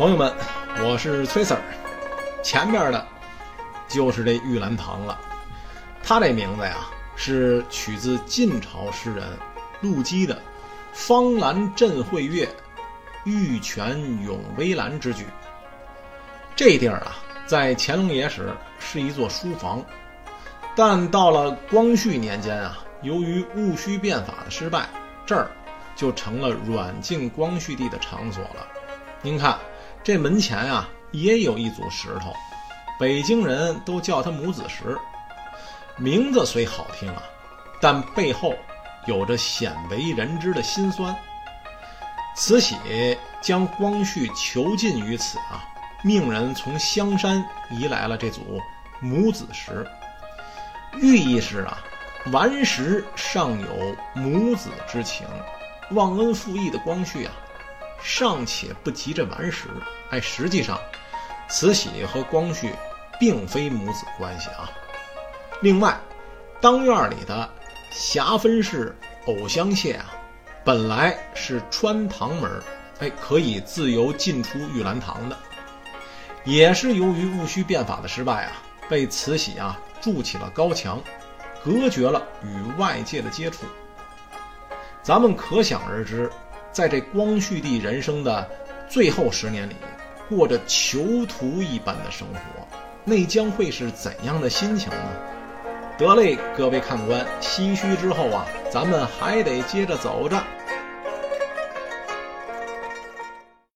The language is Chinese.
朋友们，我是崔 Sir，前面的就是这玉兰堂了。他这名字呀，是取自晋朝诗人陆机的“芳兰振会月，玉泉涌微澜”之句。这地儿啊，在乾隆爷时是一座书房，但到了光绪年间啊，由于戊戌变法的失败，这儿就成了软禁光绪帝的场所了。您看，这门前啊，也有一组石头，北京人都叫它母子石。名字虽好听啊，但背后有着鲜为人知的辛酸。慈禧将光绪囚禁于此啊。命人从香山移来了这组母子石，寓意是啊，顽石尚有母子之情，忘恩负义的光绪啊，尚且不及这顽石。哎，实际上，慈禧和光绪并非母子关系啊。另外，当院里的霞分氏藕香榭啊，本来是穿堂门，哎，可以自由进出玉兰堂的。也是由于戊戌变法的失败啊，被慈禧啊筑起了高墙，隔绝了与外界的接触。咱们可想而知，在这光绪帝人生的最后十年里，过着囚徒一般的生活，那将会是怎样的心情呢？得嘞，各位看官，唏嘘之后啊，咱们还得接着走着。